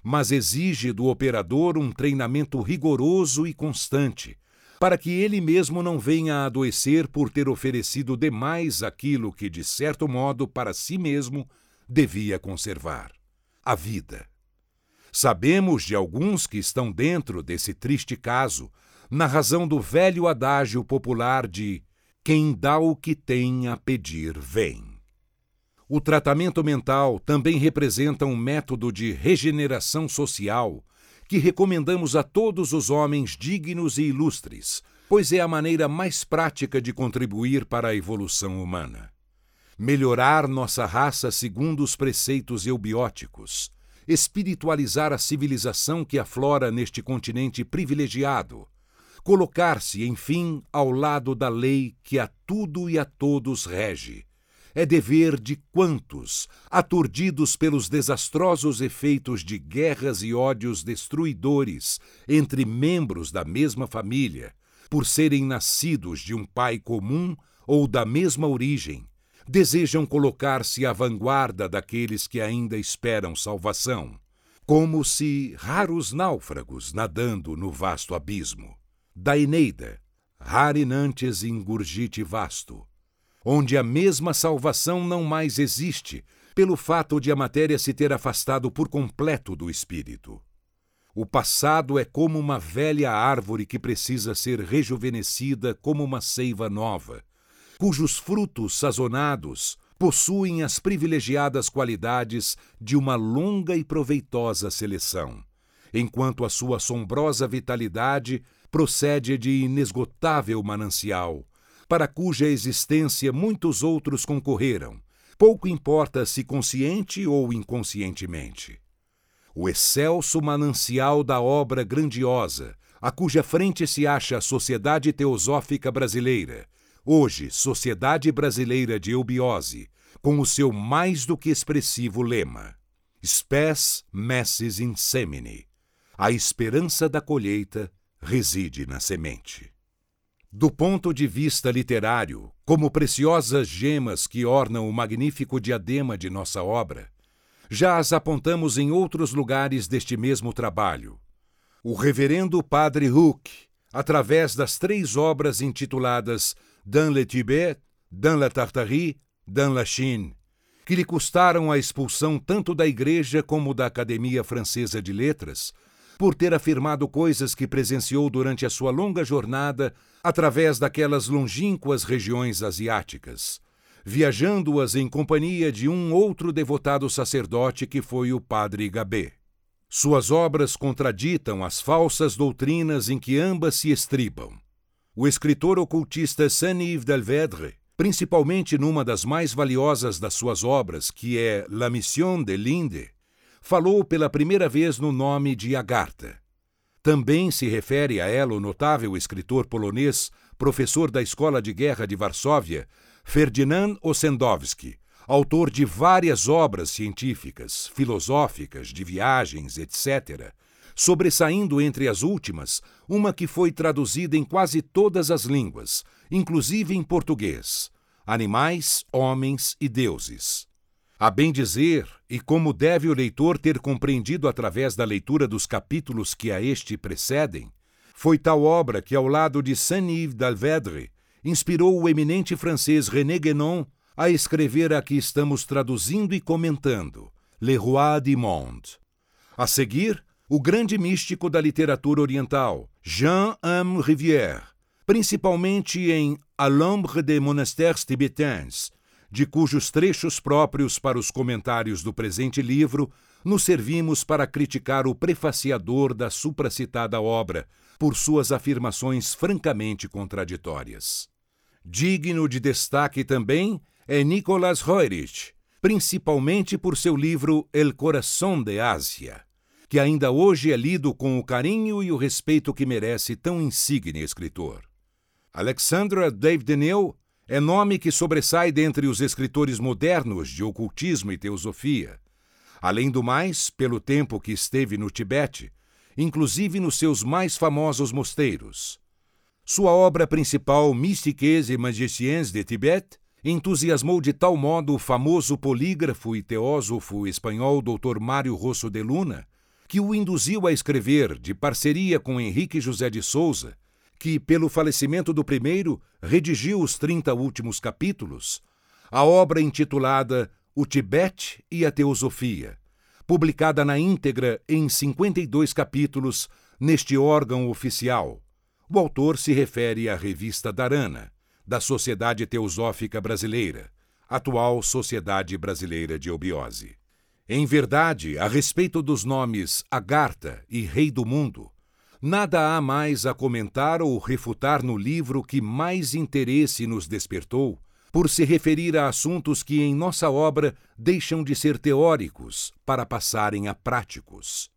Mas exige do operador um treinamento rigoroso e constante, para que ele mesmo não venha a adoecer por ter oferecido demais aquilo que, de certo modo, para si mesmo devia conservar a vida. Sabemos de alguns que estão dentro desse triste caso, na razão do velho adágio popular de quem dá o que tem a pedir, vem. O tratamento mental também representa um método de regeneração social que recomendamos a todos os homens dignos e ilustres, pois é a maneira mais prática de contribuir para a evolução humana. Melhorar nossa raça segundo os preceitos eubióticos, espiritualizar a civilização que aflora neste continente privilegiado, colocar-se, enfim, ao lado da lei que a tudo e a todos rege. É dever de quantos, aturdidos pelos desastrosos efeitos de guerras e ódios destruidores entre membros da mesma família, por serem nascidos de um pai comum ou da mesma origem, desejam colocar-se à vanguarda daqueles que ainda esperam salvação, como se raros náufragos nadando no vasto abismo. Da Eneida, rarinantes ingurgite vasto, onde a mesma salvação não mais existe, pelo fato de a matéria se ter afastado por completo do espírito. O passado é como uma velha árvore que precisa ser rejuvenescida como uma seiva nova, cujos frutos sazonados possuem as privilegiadas qualidades de uma longa e proveitosa seleção, enquanto a sua assombrosa vitalidade procede de inesgotável manancial, para cuja existência muitos outros concorreram, pouco importa se consciente ou inconscientemente. O excelso manancial da obra grandiosa, a cuja frente se acha a Sociedade Teosófica Brasileira, Hoje, Sociedade Brasileira de Eubiose, com o seu mais do que expressivo lema: Spes messes in semine. A esperança da colheita reside na semente. Do ponto de vista literário, como preciosas gemas que ornam o magnífico diadema de nossa obra, já as apontamos em outros lugares deste mesmo trabalho. O reverendo Padre Huck, através das três obras intituladas dans le Tibet, dans la Tartarie, dans la Chine, que lhe custaram a expulsão tanto da Igreja como da Academia Francesa de Letras, por ter afirmado coisas que presenciou durante a sua longa jornada através daquelas longínquas regiões asiáticas, viajando-as em companhia de um outro devotado sacerdote que foi o Padre Gabé. Suas obras contraditam as falsas doutrinas em que ambas se estribam o escritor ocultista Saint-Yves Delvedre, principalmente numa das mais valiosas das suas obras, que é La Mission de Linde, falou pela primeira vez no nome de Agartha. Também se refere a ela o notável escritor polonês, professor da Escola de Guerra de Varsóvia, Ferdinand Ossendowski, autor de várias obras científicas, filosóficas, de viagens, etc., sobressaindo entre as últimas uma que foi traduzida em quase todas as línguas, inclusive em português: Animais, Homens e Deuses. A bem dizer, e como deve o leitor ter compreendido através da leitura dos capítulos que a este precedem, foi tal obra que, ao lado de Saint-Yves d'Alvedre, inspirou o eminente francês René Guénon a escrever a que estamos traduzindo e comentando, Le Roi du Monde. A seguir, o grande místico da literatura oriental, Jean-M. Rivière, principalmente em A l'ombre des monastères tibétains, de cujos trechos próprios para os comentários do presente livro nos servimos para criticar o prefaciador da supracitada obra por suas afirmações francamente contraditórias. Digno de destaque também é Nicolas Roerich, principalmente por seu livro El Coração de Ásia que ainda hoje é lido com o carinho e o respeito que merece tão insigne escritor. Alexandra David-Deneu é nome que sobressai dentre os escritores modernos de ocultismo e teosofia. Além do mais, pelo tempo que esteve no Tibete, inclusive nos seus mais famosos mosteiros. Sua obra principal, Mystiques et Magiciens de Tibet, entusiasmou de tal modo o famoso polígrafo e teósofo espanhol Dr. Mário Rosso de Luna, que o induziu a escrever, de parceria com Henrique José de Souza, que, pelo falecimento do primeiro, redigiu os 30 últimos capítulos, a obra intitulada O Tibete e a Teosofia, publicada na íntegra em 52 capítulos neste órgão oficial. O autor se refere à Revista Darana, da Sociedade Teosófica Brasileira, atual Sociedade Brasileira de Obiose. Em verdade, a respeito dos nomes Agartha e Rei do Mundo, nada há mais a comentar ou refutar no livro que mais interesse nos despertou, por se referir a assuntos que em nossa obra deixam de ser teóricos para passarem a práticos.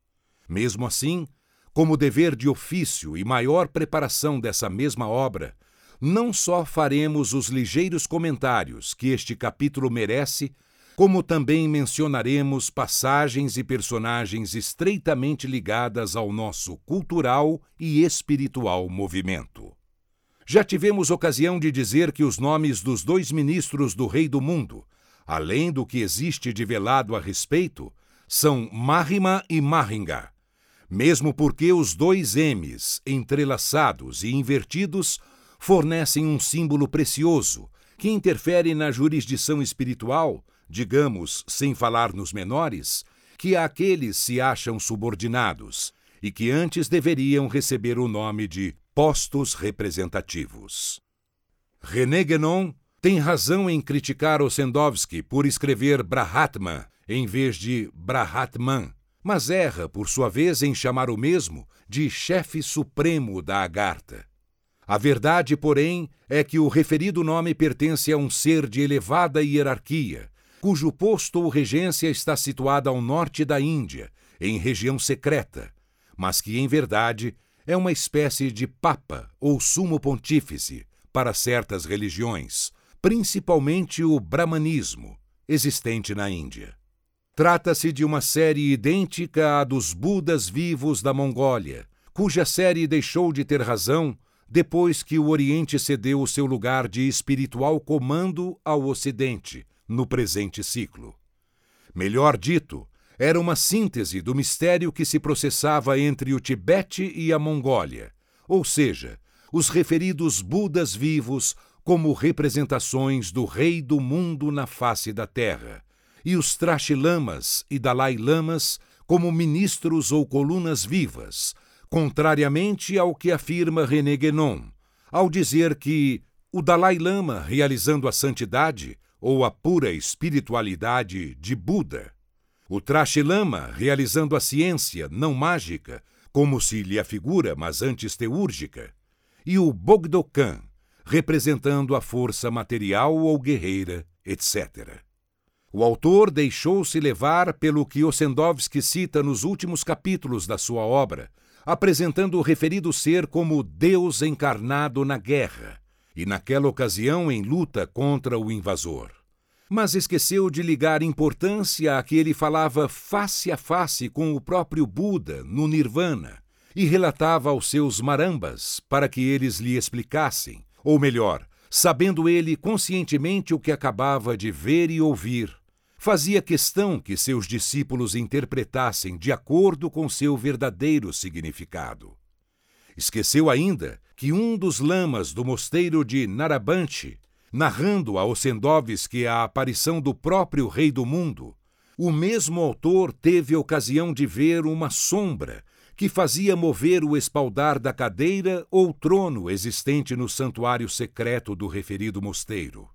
Mesmo assim, como dever de ofício e maior preparação dessa mesma obra, não só faremos os ligeiros comentários que este capítulo merece, como também mencionaremos passagens e personagens estreitamente ligadas ao nosso cultural e espiritual movimento. Já tivemos ocasião de dizer que os nomes dos dois ministros do Rei do Mundo, além do que existe de velado a respeito, são Mahima e Mahinga, mesmo porque os dois M's, entrelaçados e invertidos, fornecem um símbolo precioso que interfere na jurisdição espiritual, digamos, sem falar nos menores, que aqueles se acham subordinados e que antes deveriam receber o nome de postos representativos. René Guénon tem razão em criticar Ossendowski por escrever Brahatman em vez de Brahatman, mas erra, por sua vez, em chamar o mesmo de chefe supremo da Agartha. A verdade, porém, é que o referido nome pertence a um ser de elevada hierarquia, cujo posto ou regência está situada ao norte da Índia, em região secreta, mas que, em verdade, é uma espécie de papa ou sumo pontífice para certas religiões, principalmente o brahmanismo, existente na Índia. Trata-se de uma série idêntica à dos Budas vivos da Mongólia, cuja série deixou de ter razão depois que o Oriente cedeu o seu lugar de espiritual comando ao Ocidente, no presente ciclo. Melhor dito, era uma síntese do mistério que se processava entre o Tibete e a Mongólia, ou seja, os referidos Budas vivos como representações do Rei do mundo na face da Terra, e os Trashilamas e Dalai Lamas como ministros ou colunas vivas, contrariamente ao que afirma René Guénon, ao dizer que o Dalai Lama, realizando a santidade ou a pura espiritualidade de Buda, o Trashilama, realizando a ciência não mágica, como se lhe afigura, mas antes teúrgica, e o Bogdokan, representando a força material ou guerreira, etc. O autor deixou-se levar pelo que Ossendowski cita nos últimos capítulos da sua obra, apresentando o referido ser como Deus encarnado na guerra, e naquela ocasião em luta contra o invasor. Mas esqueceu de ligar importância a que ele falava face a face com o próprio Buda no Nirvana e relatava aos seus marambas para que eles lhe explicassem, ou melhor, sabendo ele conscientemente o que acabava de ver e ouvir, fazia questão que seus discípulos interpretassem de acordo com seu verdadeiro significado. Esqueceu ainda que um dos lamas do mosteiro de Narabanchi, narrando a Ossendovski a aparição do próprio Rei do Mundo, o mesmo autor teve ocasião de ver uma sombra que fazia mover o espaldar da cadeira ou trono existente no santuário secreto do referido mosteiro.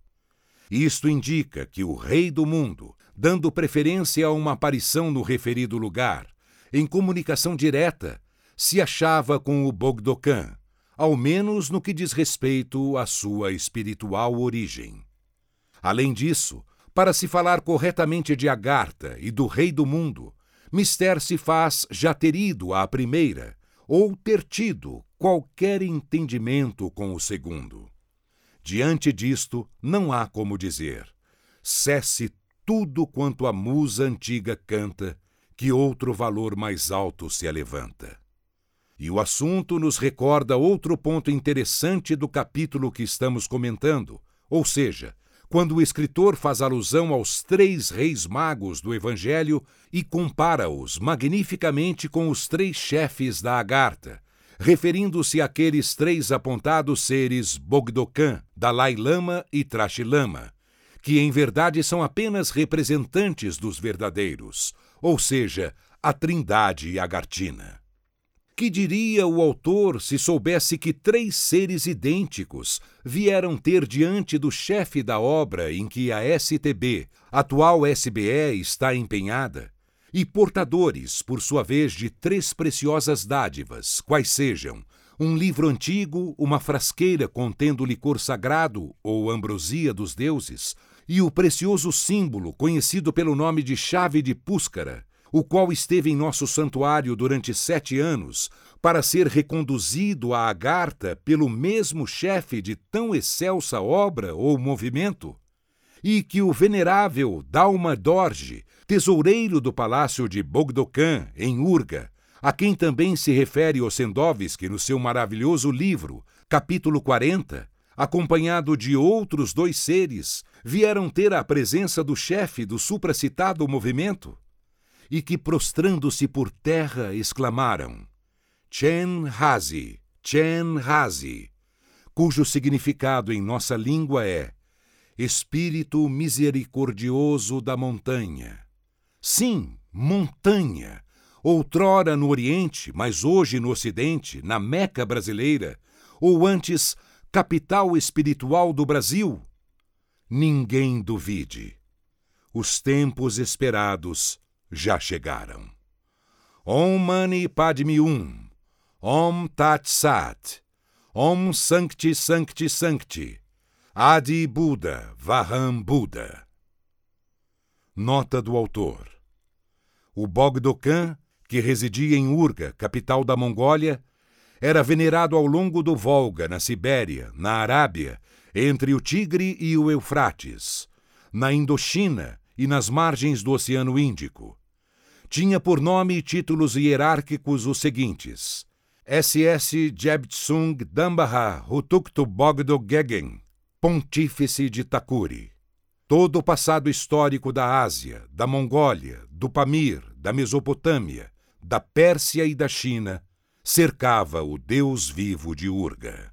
Isto indica que o Rei do Mundo, dando preferência a uma aparição no referido lugar, em comunicação direta, se achava com o Bogdokan, ao menos no que diz respeito à sua espiritual origem. Além disso, para se falar corretamente de Agartha e do Rei do Mundo, Mister se faz já ter ido à primeira, ou ter tido qualquer entendimento com o segundo. Diante disto, não há como dizer: cesse tudo quanto a musa antiga canta, que outro valor mais alto se alevanta. E o assunto nos recorda outro ponto interessante do capítulo que estamos comentando, ou seja, quando o escritor faz alusão aos três reis magos do Evangelho e compara-os magnificamente com os três chefes da Agartha, referindo-se àqueles três apontados seres Bogdokan, Dalai Lama e Trashilama, que em verdade são apenas representantes dos verdadeiros, ou seja, a Trindade Agartina. Que diria o autor se soubesse que três seres idênticos vieram ter diante do chefe da obra em que a STB, atual SBE, está empenhada, e portadores, por sua vez, de três preciosas dádivas, quais sejam um livro antigo, uma frasqueira contendo licor sagrado ou ambrosia dos deuses, e o precioso símbolo conhecido pelo nome de chave de Púscara, o qual esteve em nosso santuário durante sete anos, para ser reconduzido a Agartha pelo mesmo chefe de tão excelsa obra ou movimento? E que o venerável Dalma Dorje, tesoureiro do palácio de Bogdokan, em Urga, a quem também se refere Ossendovski no seu maravilhoso livro, capítulo 40, acompanhado de outros dois seres, vieram ter a presença do chefe do supracitado movimento? E que, prostrando-se por terra, exclamaram: Chen Hazi, Chen Hazi, cujo significado em nossa língua é Espírito misericordioso da montanha. Sim, montanha! Outrora no Oriente, mas hoje no Ocidente, na Meca brasileira, ou antes, capital espiritual do Brasil? Ninguém duvide. Os tempos esperados já chegaram. Om Mani Padme Hum. Om Tat Sat. Om Sancti Sancti Sancti. Adi Buda Vaham Buda. Nota do autor. O Bogdokan, que residia em Urga, capital da Mongólia, era venerado ao longo do Volga, na Sibéria, na Arábia, entre o Tigre e o Eufrates, na Indochina e nas margens do Oceano Índico. Tinha por nome e títulos hierárquicos os seguintes: SS Jebtsung Dambaha Hutuktu Bogdo Gegen, Pontífice de Takuri. Todo o passado histórico da Ásia, da Mongólia, do Pamir, da Mesopotâmia, da Pérsia e da China cercava o Deus vivo de Urga.